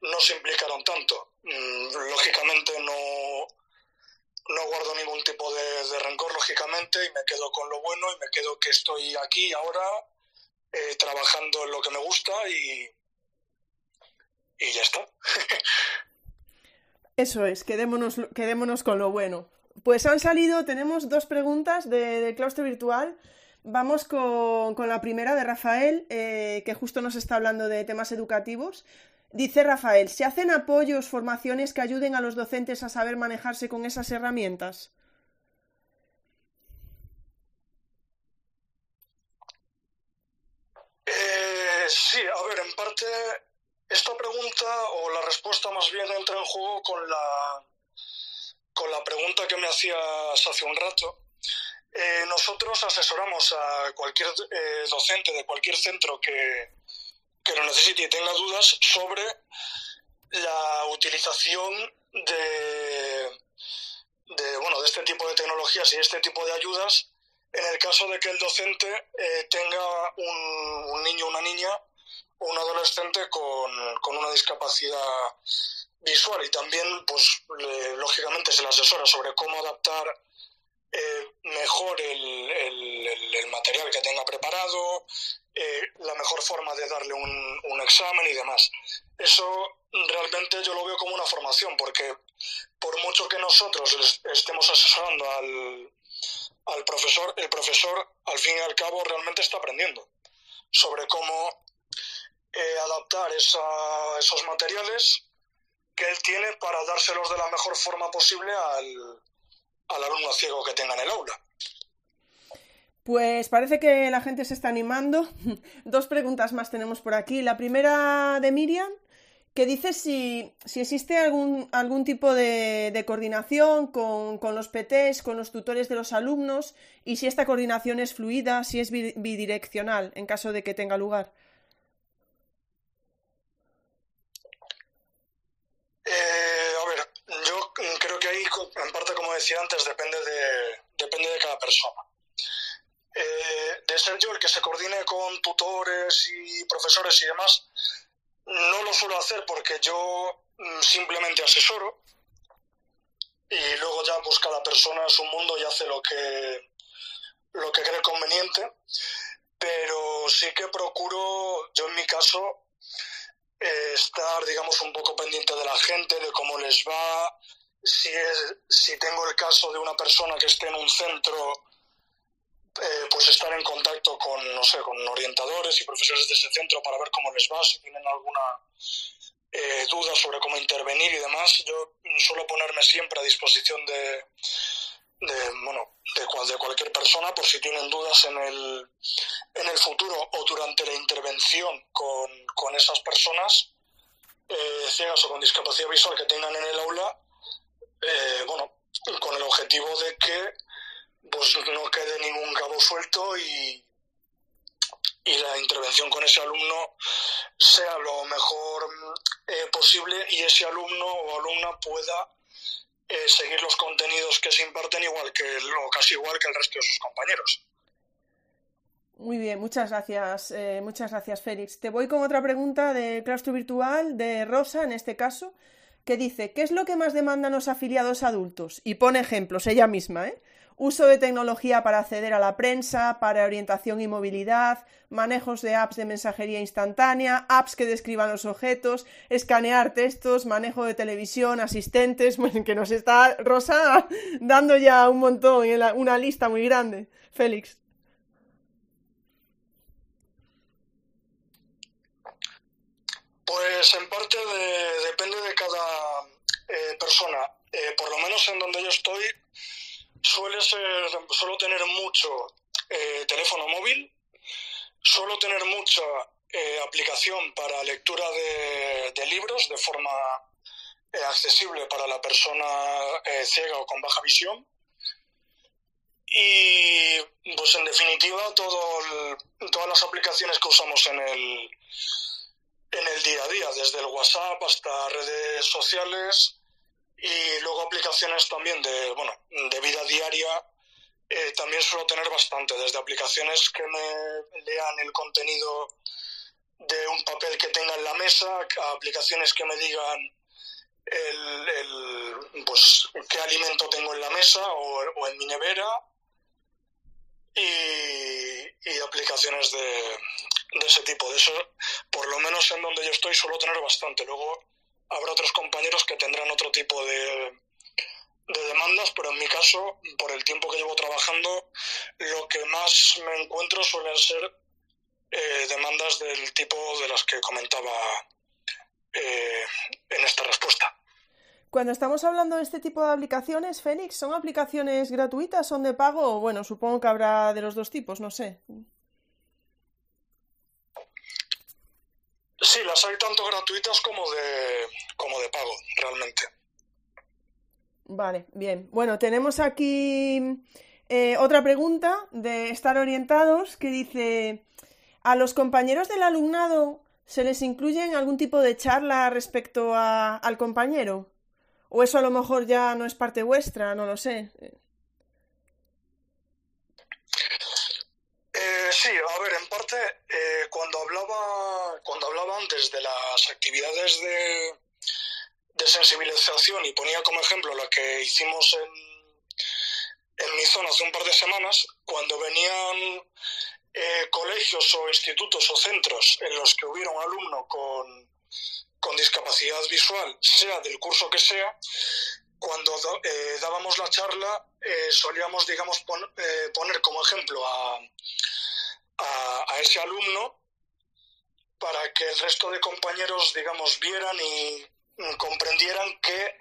no se implicaron tanto. Mm, lógicamente no, no guardo ningún tipo de, rencor, lógicamente, y me quedo con lo bueno y me quedo que estoy aquí ahora eh, trabajando en lo que me gusta y, y ya está. Eso es, quedémonos, quedémonos con lo bueno. Pues han salido, tenemos dos preguntas de, claustro virtual. Vamos con, la primera de Rafael, eh, que justo nos está hablando de temas educativos. Dice Rafael, ¿se hacen apoyos, formaciones que ayuden a los docentes a saber manejarse con esas herramientas? Eh, sí, a ver, en parte esta pregunta o la respuesta más bien entra en juego con la, con la pregunta que me hacías hace un rato. Eh, nosotros asesoramos a cualquier eh, docente de cualquier centro que, que lo necesite y tenga dudas sobre la utilización de, de, bueno, de este tipo de tecnologías y este tipo de ayudas en el caso de que el docente eh, tenga un, un, niño o una niña un adolescente con, con, una discapacidad visual y también, pues, lógicamente se le asesora sobre cómo adaptar eh, mejor el, el, el, material que tenga preparado, eh, la mejor forma de darle un, un examen y demás. Eso realmente yo lo veo como una formación, porque por mucho que nosotros estemos asesorando al, al profesor, el profesor al fin y al cabo realmente está aprendiendo sobre cómo eh, adaptar esa, esos materiales que él tiene para dárselos de la mejor forma posible al, al alumno ciego que tenga en el aula. Pues parece que la gente se está animando. Dos preguntas más tenemos por aquí. La primera de Miriam que dice si, si existe algún, algún tipo de, de coordinación con, con, los PTs, con los tutores de los alumnos y si esta coordinación es fluida, si es bidireccional en caso de que tenga lugar. Eh, a ver, yo creo que ahí, en parte, decía antes, depende de, depende de cada persona. Eh, de ser yo el que se coordine con tutores y profesores y demás, no lo suelo hacer porque yo mm, simplemente asesoro y luego ya pues cada persona es un mundo y hace lo que lo que cree conveniente pero sí que procuro yo en mi caso eh, estar digamos un poco pendiente de la gente de cómo les va si es si tengo el caso de una persona que esté en un centro eh, pues estar en contacto con, no sé, con orientadores y profesores de ese centro para ver cómo les va, si tienen alguna eh, duda sobre cómo intervenir y demás. Yo suelo ponerme siempre a disposición de, de bueno, de, de, cualquier persona por si tienen dudas en el, en el futuro o durante la intervención con, con esas personas eh, ciegas o con discapacidad visual que tengan en el aula, eh, bueno, con el objetivo de que pues no quede ningún cabo suelto y, y la intervención con ese alumno sea lo mejor eh, posible y ese alumno o alumna pueda eh, seguir los contenidos que se imparten igual que o casi igual que el resto de sus compañeros. Muy bien, muchas gracias, eh, muchas gracias Félix. Te voy con otra pregunta de claustro virtual de Rosa, en este caso, que dice, ¿qué es lo que más demandan los afiliados adultos? Y pone ejemplos, ella misma, ¿eh? uso de tecnología para acceder a la prensa, para orientación y movilidad, manejos de apps de mensajería instantánea, apps que describan los objetos, escanear textos, manejo de televisión, asistentes, bueno, que nos está Rosa dando ya un montón, una lista muy grande. Félix. Pues en parte depende de cada eh, persona. Eh, por lo menos en donde yo estoy, suele ser, suelo tener mucho eh, teléfono móvil, suelo tener mucha eh, aplicación para lectura de, de, libros de forma eh, accesible para la persona eh, ciega o con baja visión. Y pues en definitiva todo el, todas las aplicaciones que usamos en el, en el día a día, desde el WhatsApp hasta redes sociales, y luego aplicaciones también de, bueno, de vida diaria, eh, también suelo tener bastante, desde aplicaciones que me lean el contenido de un papel que tenga en la mesa, aplicaciones que me digan el, el, pues, qué alimento tengo en la mesa o, o en mi nevera y aplicaciones de, de, ese tipo. De eso, por lo menos en donde yo estoy, suelo tener bastante. Luego habrá otros compañeros que tendrán otro tipo de, de demandas, pero en mi caso, por el tiempo que llevo trabajando, lo que más me encuentro suelen ser eh, demandas del tipo de las que comentaba eh, en esta respuesta. Cuando estamos hablando de este tipo de aplicaciones, Fénix, ¿son aplicaciones gratuitas, son de pago? Bueno, supongo que habrá de los dos tipos, no sé. Sí, las hay tanto gratuitas como de, como de pago, realmente. Vale, bien. Bueno, tenemos aquí eh, otra pregunta de Estar Orientados que dice, ¿a los compañeros del alumnado se les incluye en algún tipo de charla respecto al compañero? ¿O eso a lo mejor ya no es parte vuestra? No lo sé. Eh, sí, a ver, en parte, eh, cuando, hablaba, cuando hablaba antes de las actividades de, de sensibilización y ponía como ejemplo lo que hicimos en, en mi zona hace un par de semanas, cuando venían eh, colegios o institutos o centros en los que hubiera un alumno con, con discapacidad visual, sea del curso que sea, cuando eh, dábamos la charla eh, solíamos, digamos, poner como ejemplo a, a, a, ese alumno para que el resto de compañeros, digamos, vieran y, comprendieran que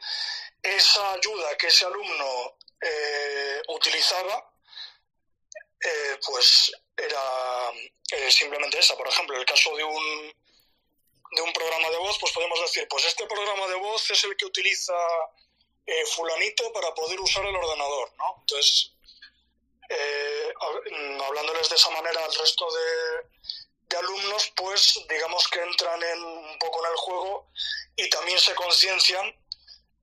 esa ayuda que ese alumno eh, utilizaba, eh, pues era eh, simplemente esa. Por ejemplo, en el caso de un, de un programa de voz, pues podemos decir, pues este programa de voz es el que utiliza fulanito para poder usar el ordenador, ¿no? Entonces, hablándoles de esa manera al resto de, de alumnos, pues digamos que entran en, un poco en el juego y también se conciencian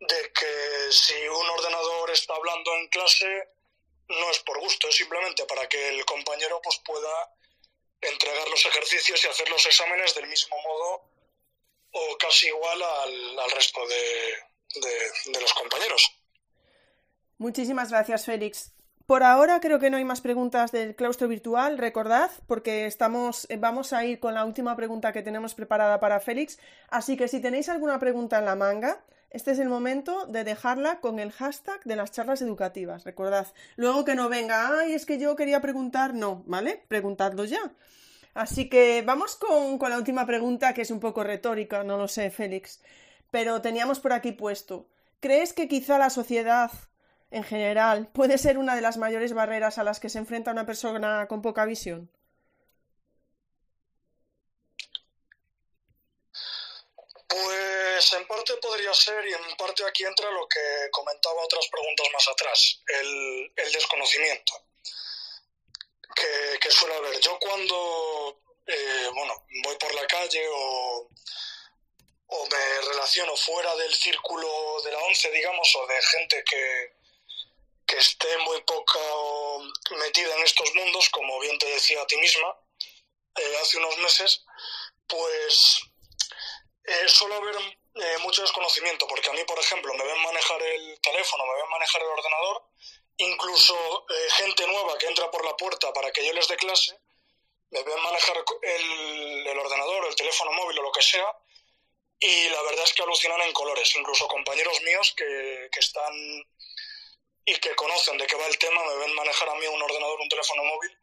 de que si un ordenador está hablando en clase no es por gusto, es simplemente para que el compañero pues pueda entregar los ejercicios y hacer los exámenes del mismo modo o casi igual al, resto de, de los compañeros. Muchísimas gracias, Félix. Por ahora creo que no hay más preguntas del claustro virtual, recordad, porque estamos, eh, vamos a ir con la última pregunta que tenemos preparada para Félix. Así que si tenéis alguna pregunta en la manga, este es el momento de dejarla con el hashtag de las charlas educativas, recordad. Luego que no venga, ay, es que yo quería preguntar, no, ¿vale? Preguntadlo ya. Así que vamos con, con la última pregunta, que es un poco retórica, no lo sé, Félix. Pero teníamos por aquí puesto. ¿Crees que quizá la sociedad en general, puede ser una de las mayores barreras a las que se enfrenta una persona con poca visión? Pues en parte podría ser y en parte aquí entra lo que comentaba otras preguntas más atrás, el, desconocimiento que, suele haber. Yo cuando eh, bueno, voy por la calle o, o me relaciono fuera del círculo de la ONCE, digamos, o de gente que, que esté muy poco metida en estos mundos, como bien te decía a ti misma eh, hace unos meses, pues eh, suele haber eh, mucho desconocimiento, porque a mí, por ejemplo, me ven manejar el teléfono, me ven manejar el ordenador, incluso eh, gente nueva que entra por la puerta para que yo les dé clase, me ven manejar el, el ordenador, el teléfono móvil o lo que sea, y la verdad es que alucinan en colores, incluso compañeros míos que, que están y que conocen de qué va el tema me ven manejar a mí un ordenador, un teléfono móvil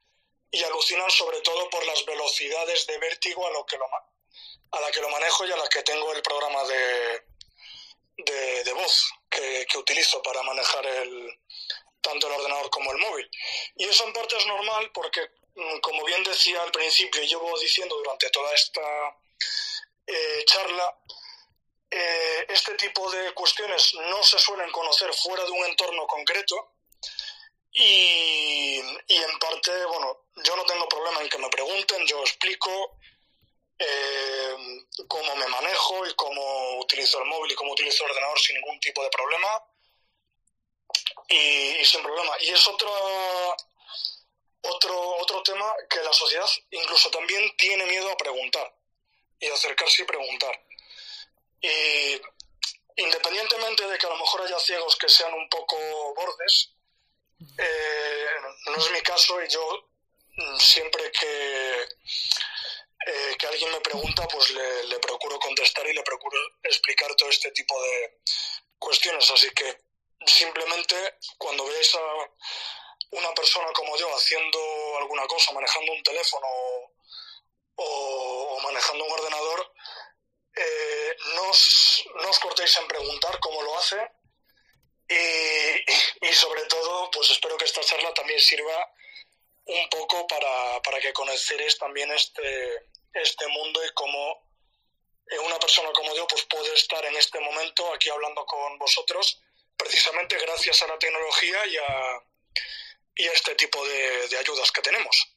y alucinan sobre todo por las velocidades de vértigo a, lo que lo, a la que lo manejo y a la que tengo el programa de, de, voz que, que, utilizo para manejar el, tanto el ordenador como el móvil. Y eso en parte es normal porque, mm, como bien decía al principio y llevo diciendo durante toda esta eh, charla, eh, este tipo de cuestiones no se suelen conocer fuera de un entorno concreto y, en parte, bueno, yo no tengo problema en que me pregunten, yo explico eh, cómo me manejo y cómo utilizo el móvil y cómo utilizo el ordenador sin ningún tipo de problema y, sin problema. Y es otro, otro, otro tema que la sociedad incluso también tiene miedo a preguntar y acercarse y preguntar. Y independientemente de que a lo mejor haya ciegos que sean un poco bordes, eh, no es mi caso y yo mm, siempre que, eh, que alguien me pregunta, pues le, procuro contestar y le procuro explicar todo este tipo de cuestiones. Así que simplemente cuando veáis a una persona como yo haciendo alguna cosa, manejando un teléfono o, manejando un ordenador, eh, no, os, cortéis en preguntar cómo lo hace y, sobre todo, pues espero que esta charla también sirva un poco para, para que conoceréis también este, este mundo y cómo eh, una persona como yo pues puede estar en este momento aquí hablando con vosotros precisamente gracias a la tecnología y a, y este tipo de, ayudas que tenemos.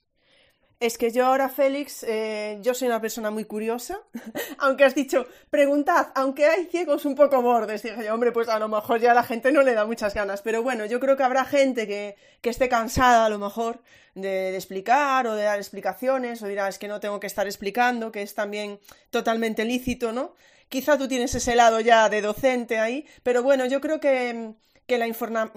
Es que yo ahora, Félix, eh, yo soy una persona muy curiosa, aunque has dicho, preguntad, aunque hay ciegos un poco bordes, dije yo, hombre, pues a lo mejor ya la gente no le da muchas ganas, pero bueno, yo creo que habrá gente que, esté cansada a lo mejor de, explicar o de dar explicaciones, o dirá, es que no tengo que estar explicando, que es también totalmente lícito, ¿no? Quizá tú tienes ese lado ya de docente ahí, pero bueno, yo creo que que la,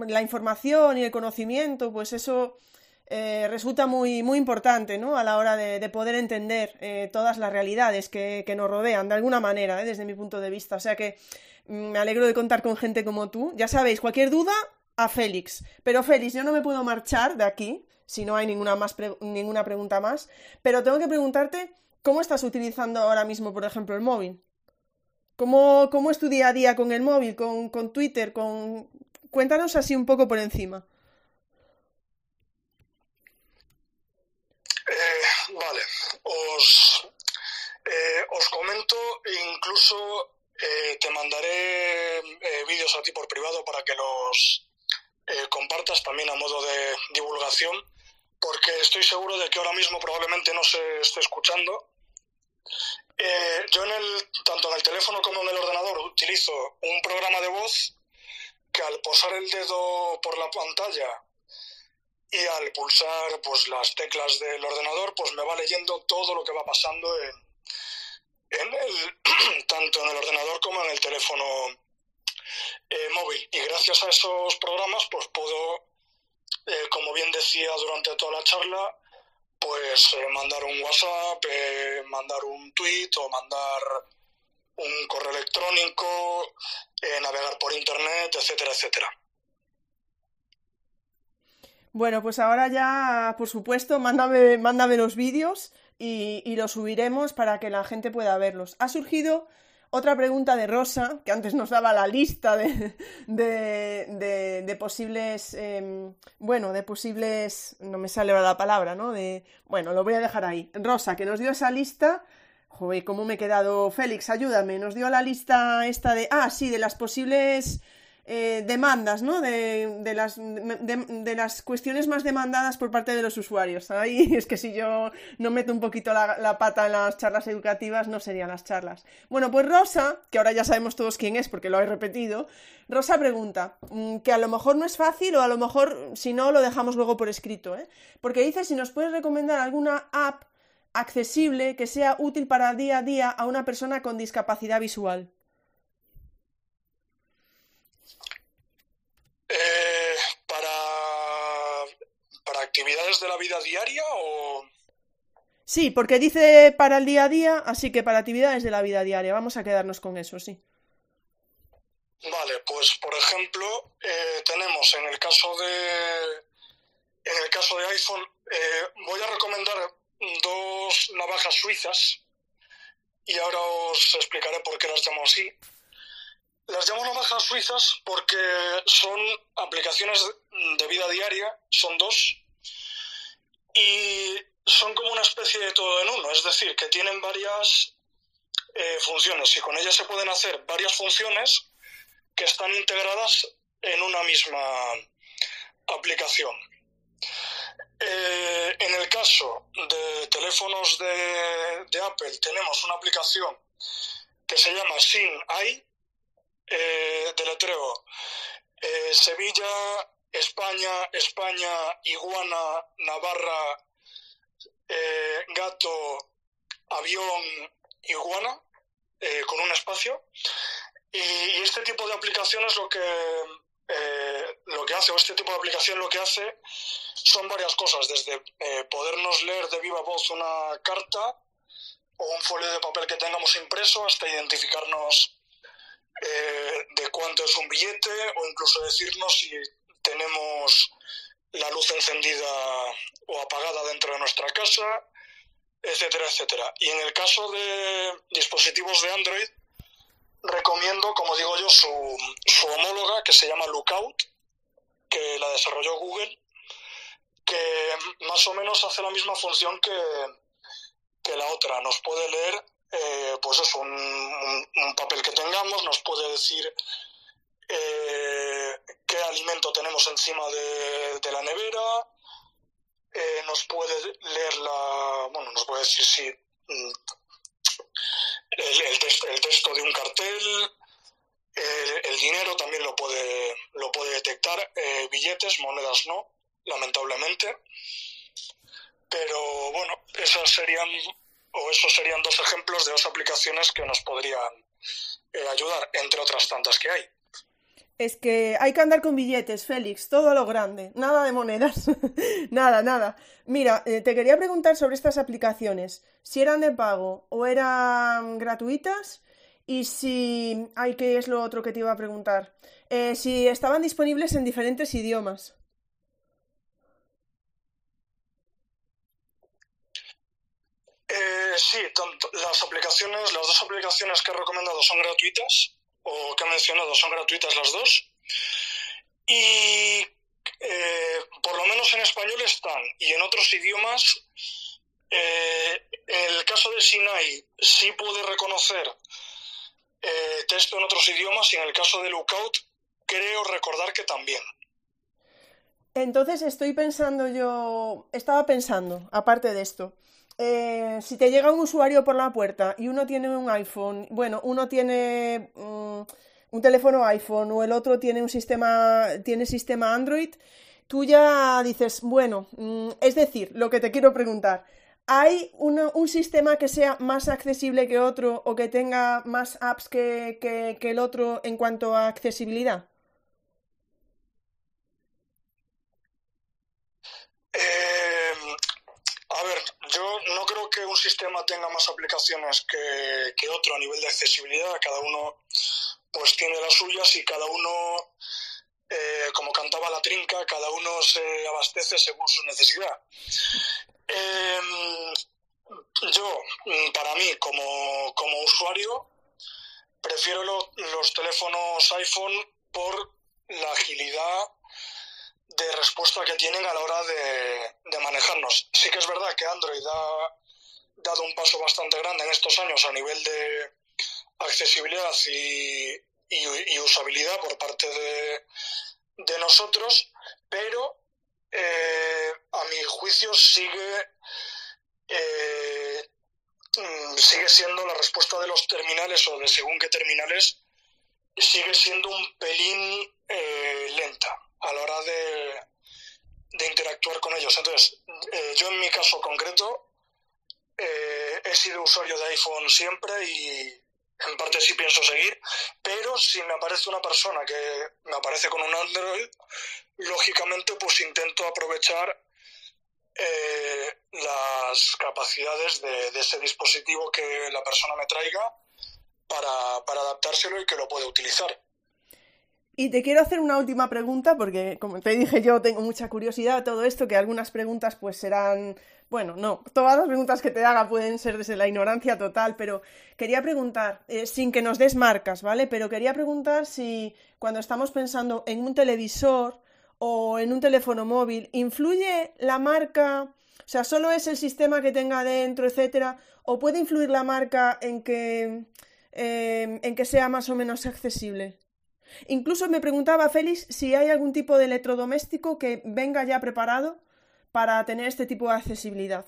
la información y el conocimiento, pues eso eh, resulta muy, muy importante ¿no? a la hora de, poder entender eh, todas las realidades que, nos rodean, de alguna manera, ¿eh? desde mi punto de vista. O sea que mm, me alegro de contar con gente como tú. Ya sabéis, cualquier duda, a Félix. Pero Félix, yo no me puedo marchar de aquí, si no hay ninguna, más ninguna pregunta más, pero tengo que preguntarte, ¿cómo estás utilizando ahora mismo, por ejemplo, el móvil? ¿Cómo, cómo es tu día a día con el móvil, con, con Twitter, con Cuéntanos así un poco por encima. Eh, vale, os, eh, os comento, incluso eh, te mandaré vídeos a ti por privado para que los compartas también a modo de divulgación, porque estoy seguro de que ahora mismo probablemente no se esté escuchando. yo en el, tanto en el teléfono como en el ordenador utilizo un programa de voz que al posar el dedo por la pantalla y al pulsar pues las teclas del ordenador pues me va leyendo todo lo que va pasando en, el tanto en el ordenador como en el teléfono eh, móvil y gracias a esos programas pues puedo eh, como bien decía durante toda la charla pues eh, mandar un WhatsApp mandar un tweet o mandar un correo electrónico, navegar por internet, etcétera, etcétera. Bueno, pues ahora ya, por supuesto, mándame, mándame los vídeos y, los subiremos para que la gente pueda verlos. Ha surgido otra pregunta de Rosa, que antes nos daba la lista de, de, posibles, em, bueno, de posibles, no me sale ahora la palabra, ¿no? De, bueno, lo voy a dejar ahí. Rosa, que nos dio esa lista Joder, ¿cómo me he quedado? Félix, ayúdame. Nos dio la lista esta de. Ah, sí, de las posibles eh, demandas, ¿no? De, de las, de, las cuestiones más demandadas por parte de los usuarios. Ahí es que si yo no meto un poquito la, pata en las charlas educativas, no serían las charlas. Bueno, pues Rosa, que ahora ya sabemos todos quién es porque lo he repetido, Rosa pregunta, mm, que a lo mejor no es fácil o a lo mejor si no lo dejamos luego por escrito, ¿eh? Porque dice si nos puedes recomendar alguna app accesible que sea útil para día a día a una persona con discapacidad visual? Eh, para, para actividades de la vida diaria o... Sí, porque dice para el día a día, así que para actividades de la vida diaria. Vamos a quedarnos con eso, sí. Vale, pues por ejemplo, eh, tenemos en el caso de en el caso de iPhone, eh, voy a recomendar dos navajas suizas y ahora os explicaré por qué las llamo así. Las llamo navajas suizas porque son aplicaciones de vida diaria, son dos, y son como una especie de todo en uno, es decir, que tienen varias eh, funciones y con ellas se pueden hacer varias funciones que están integradas en una misma aplicación. Eh, en el caso de teléfonos de, Apple tenemos una aplicación que se llama Sin AI, eh, letreo eh, Sevilla, España, España, Iguana, Navarra, eh, Gato, Avión, Iguana, con un espacio. Y, este tipo de aplicaciones lo que, lo que hace, o este tipo de aplicación lo que hace son varias cosas, desde eh, podernos leer de viva voz una carta o un folio de papel que tengamos impreso hasta identificarnos eh, de cuánto es un billete o incluso decirnos si tenemos la luz encendida o apagada dentro de nuestra casa, etcétera, etcétera. Y en el caso de dispositivos de Android, recomiendo, como digo yo, su, su homóloga que se llama Lookout, que la desarrolló Google, que más o menos hace la misma función que, que la otra. Nos puede leer eh, pues eso, un, papel que tengamos, nos puede decir eh, qué alimento tenemos encima de, la nevera, eh, nos puede leer la, bueno, nos puede decir si mm, el, texto, de un cartel, el, dinero también lo puede, lo puede detectar, billetes, monedas no, lamentablemente. Pero bueno, esas serían o esos serían dos ejemplos de dos aplicaciones que nos podrían eh, ayudar, entre otras tantas que hay. Es que hay que andar con billetes, Félix, todo a lo grande, nada de monedas, nada, nada. Mira, eh, te quería preguntar sobre estas aplicaciones, si eran de pago o eran gratuitas y si... Ay, ¿qué es lo otro que te iba a preguntar? Eh, si estaban disponibles en diferentes idiomas. Eh, sí, las aplicaciones, las dos aplicaciones que he recomendado son gratuitas, o que he mencionado son gratuitas las dos. Y eh, por lo menos en español están, y en otros idiomas, eh, en el caso de Sinai sí puede reconocer texto en otros idiomas, y en el caso de Lookout creo recordar que también. Entonces estoy pensando yo, estaba pensando, aparte de esto, eh, si te llega un usuario por la puerta y uno tiene un iPhone, bueno, uno tiene mm, un teléfono iPhone o el otro tiene un sistema, tiene sistema Android, tú ya dices, bueno, mm, es decir, lo que te quiero preguntar, ¿hay un sistema que sea más accesible que otro o que tenga más apps que, que el otro en cuanto a accesibilidad? Yo no creo que un sistema tenga más aplicaciones que, otro a nivel de accesibilidad. Cada uno pues tiene las suyas y cada uno, eh, como cantaba la trinca, cada uno se abastece según su necesidad. Em, yo, para mí, como, usuario, prefiero los teléfonos iPhone por la agilidad de respuesta que tienen a la hora de, manejarnos. Sí que es verdad que Android ha dado un paso bastante grande en estos años a nivel de accesibilidad y, usabilidad por parte de, nosotros, pero eh, a mi juicio sigue eh, mm, sigue siendo la respuesta de los terminales o de según qué terminales sigue siendo un pelín eh, lenta a la hora de, interactuar con ellos. Entonces, eh, yo en mi caso concreto eh, he sido usuario de iPhone siempre y en parte sí pienso seguir, pero si me aparece una persona que me aparece con un Android, lógicamente pues intento aprovechar eh, las capacidades de, ese dispositivo que la persona me traiga para, para adaptárselo y que lo pueda utilizar. Y te quiero hacer una última pregunta, porque como te dije yo, tengo mucha curiosidad de todo esto, que algunas preguntas pues serán, bueno, no, todas las preguntas que te haga pueden ser desde la ignorancia total, pero quería preguntar, eh, sin que nos des marcas, ¿vale? Pero quería preguntar si cuando estamos pensando en un televisor o en un teléfono móvil, ¿influye la marca? O sea, ¿solo es el sistema que tenga dentro, etcétera? ¿O puede influir la marca en que, eh, en que sea más o menos accesible? Incluso me preguntaba Félix si hay algún tipo de electrodoméstico que venga ya preparado para tener este tipo de accesibilidad.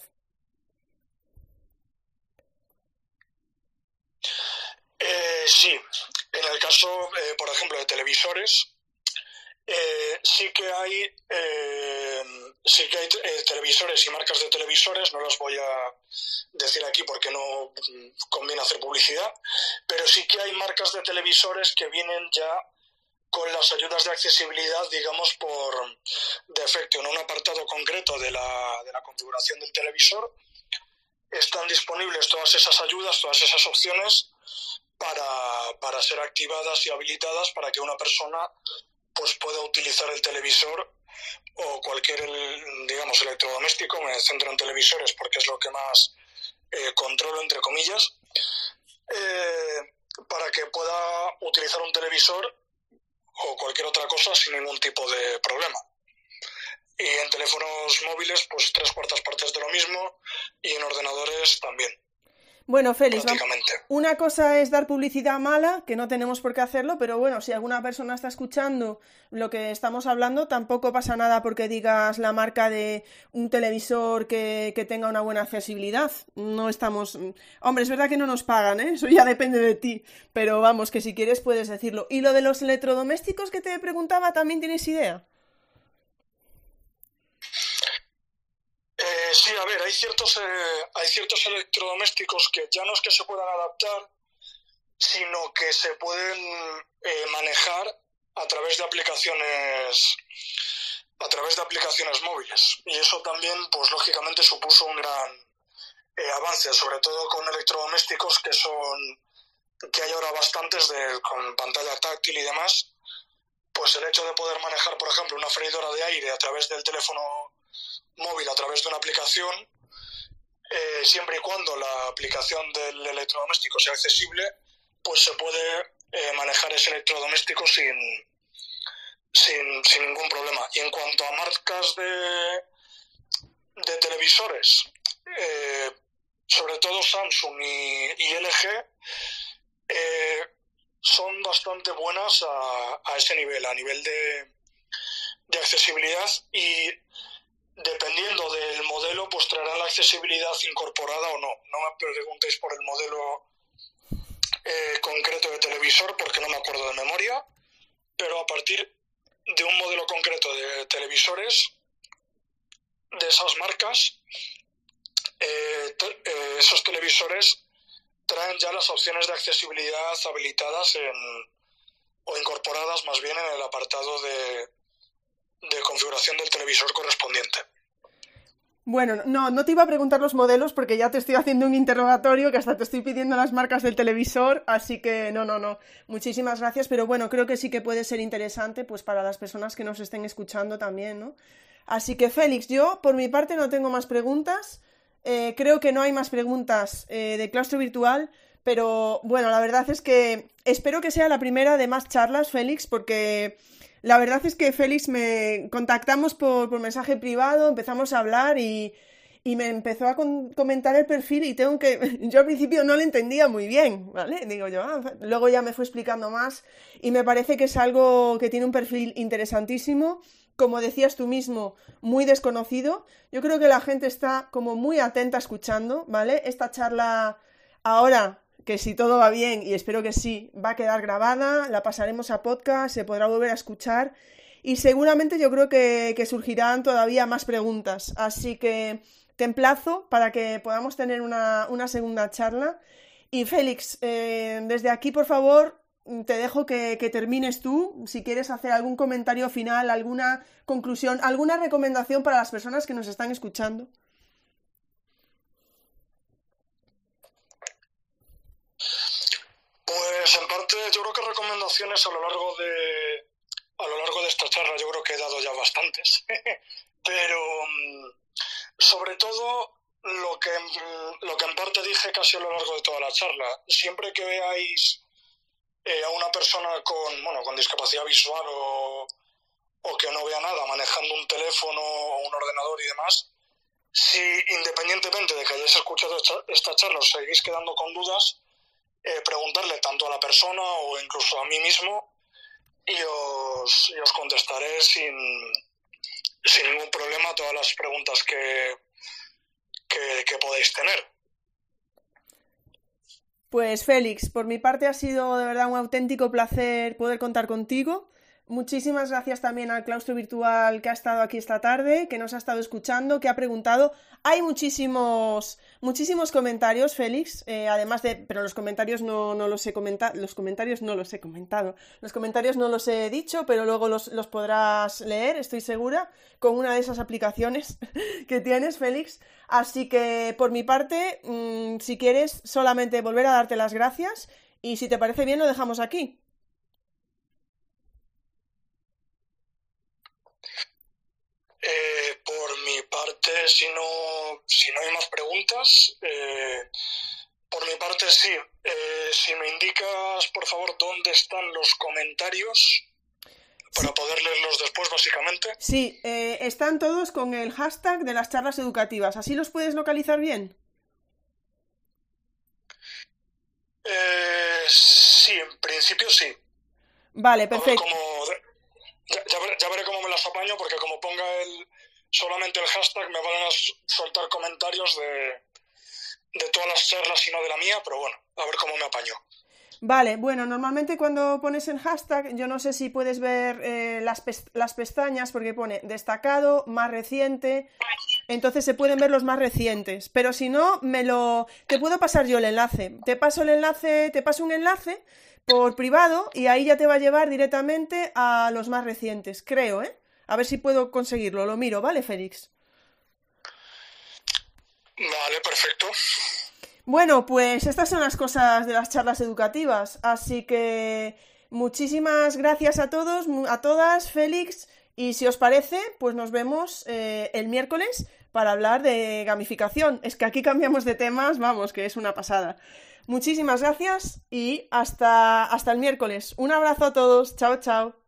Eh, sí, en el caso, eh, por ejemplo, de televisores, eh, sí que hay, sí que hay televisores y marcas de televisores, no las voy a decir aquí porque no mm, conviene hacer publicidad, pero sí que hay marcas de televisores que vienen ya con las ayudas de accesibilidad, digamos, por defecto. En un apartado concreto de la, configuración del televisor están disponibles todas esas ayudas, todas esas opciones para, para ser activadas y habilitadas para que una persona pues pueda utilizar el televisor o cualquier, digamos, electrodoméstico, me centro en televisores porque es lo que más eh, controlo, entre comillas, eh, para que pueda utilizar un televisor o cualquier otra cosa sin ningún tipo de problema. Y en teléfonos móviles, pues tres cuartas partes de lo mismo y en ordenadores también. Bueno, Félix, una cosa es dar publicidad mala, que no tenemos por qué hacerlo, pero bueno, si alguna persona está escuchando lo que estamos hablando, tampoco pasa nada porque digas la marca de un televisor que, que tenga una buena accesibilidad. No estamos... Hombre, es verdad que no nos pagan, ¿eh? Eso ya depende de ti, pero vamos, que si quieres puedes decirlo. ¿Y lo de los electrodomésticos que te preguntaba, también tienes idea? Eh, sí, a ver, hay ciertos, eh, hay ciertos electrodomésticos que ya no es que se puedan adaptar, sino que se pueden eh, manejar a través de aplicaciones a través de aplicaciones móviles. Y eso también pues lógicamente supuso un gran avance sobre todo con electrodomésticos que son que hay ahora bastantes de, con pantalla táctil y demás pues el hecho de poder manejar por ejemplo una freidora de aire a través del teléfono móvil a través de una aplicación, eh, siempre y cuando la aplicación del electrodoméstico sea accesible, pues se puede eh, manejar ese electrodoméstico sin, sin, ningún problema. Y en cuanto a marcas de, de televisores, eh, sobre todo Samsung y, LG, son bastante buenas a, a, ese nivel, a nivel de, de accesibilidad y dependiendo del modelo, pues traerá la accesibilidad incorporada o no. No me preguntéis por el modelo eh, concreto de televisor porque no me acuerdo de memoria, pero a partir de un modelo concreto de televisores de esas marcas, eh, eh, esos televisores traen ya las opciones de accesibilidad habilitadas en, o incorporadas más bien en el apartado de, de configuración del televisor correspondiente. Bueno, no, no te iba a preguntar los modelos porque ya te estoy haciendo un interrogatorio que hasta te estoy pidiendo las marcas del televisor, así que no, no, no. Muchísimas gracias, pero bueno, creo que sí que puede ser interesante pues para las personas que nos estén escuchando también, ¿no? Así que Félix, yo por mi parte no tengo más preguntas. Eh, creo que no hay más preguntas eh, de claustro virtual, pero bueno, la verdad es que espero que sea la primera de más charlas, Félix, porque la verdad es que Félix me contactamos por, mensaje privado, empezamos a hablar y, me empezó a comentar el perfil y tengo que, yo al principio no lo entendía muy bien, ¿vale? Digo yo, ah, luego ya me fue explicando más y me parece que es algo que tiene un perfil interesantísimo, como decías tú mismo, muy desconocido. Yo creo que la gente está como muy atenta escuchando, ¿vale? Esta charla ahora que si todo va bien, y espero que sí, va a quedar grabada, la pasaremos a podcast, se podrá volver a escuchar y seguramente yo creo que, surgirán todavía más preguntas. Así que te emplazo para que podamos tener una, segunda charla. Y Félix, eh, desde aquí, por favor, te dejo que, termines tú, si quieres hacer algún comentario final, alguna conclusión, alguna recomendación para las personas que nos están escuchando. Pues en parte yo creo que recomendaciones a lo largo de a lo largo de esta charla yo creo que he dado ya bastantes. Pero mm, sobre todo lo que, lo que en parte dije casi a lo largo de toda la charla. Siempre que veáis eh, a una persona con, bueno, con discapacidad visual o, o que no vea nada manejando un teléfono o un ordenador y demás, si independientemente de que hayáis escuchado esta, esta charla os seguís quedando con dudas, eh, preguntarle tanto a la persona o incluso a mí mismo y os, os contestaré sin, sin, ningún problema todas las preguntas que, que, que podéis tener. Pues Félix, por mi parte ha sido de verdad un auténtico placer poder contar contigo. Muchísimas gracias también al claustro virtual que ha estado aquí esta tarde, que nos ha estado escuchando, que ha preguntado. Hay muchísimos, muchísimos comentarios, Félix, eh, además de, pero los comentarios no, no los he comentado, los comentarios no los he comentado, los comentarios no los he dicho, pero luego los, los podrás leer, estoy segura, con una de esas aplicaciones que tienes, Félix. Así que por mi parte, mm, si quieres, solamente volver a darte las gracias Y si te parece bien, lo dejamos aquí. Eh, por mi parte, si no, si no hay más preguntas, eh, por mi parte sí. Eh, si me indicas, por favor, dónde están los comentarios para poder leerlos después, básicamente. Sí, están todos con el hashtag de las charlas educativas. ¿Así los puedes localizar bien? sí, en principio sí. Vale, perfecto. Ya, veré cómo me las apaño porque como ponga el, solamente el hashtag me van a soltar comentarios de, de todas las charlas y no de la mía, pero bueno, a ver cómo me apaño. Vale, bueno, normalmente cuando pones el hashtag, yo no sé si puedes ver eh, las, las, pestañas porque pone destacado, más reciente, entonces se pueden ver los más recientes, pero si no, me lo... te puedo pasar yo el enlace, te paso el enlace, te paso un enlace por privado y ahí ya te va a llevar directamente a los más recientes, creo, ¿eh? A ver si puedo conseguirlo, lo miro, ¿vale, Félix? Vale, perfecto. Bueno, pues estas son las cosas de las charlas educativas, así que muchísimas gracias a todos, a todas, Félix, y si os parece, pues nos vemos eh, el miércoles para hablar de gamificación. Es que aquí cambiamos de temas, vamos, que es una pasada. Muchísimas gracias y hasta, hasta el miércoles. Un abrazo a todos. Chao, chao.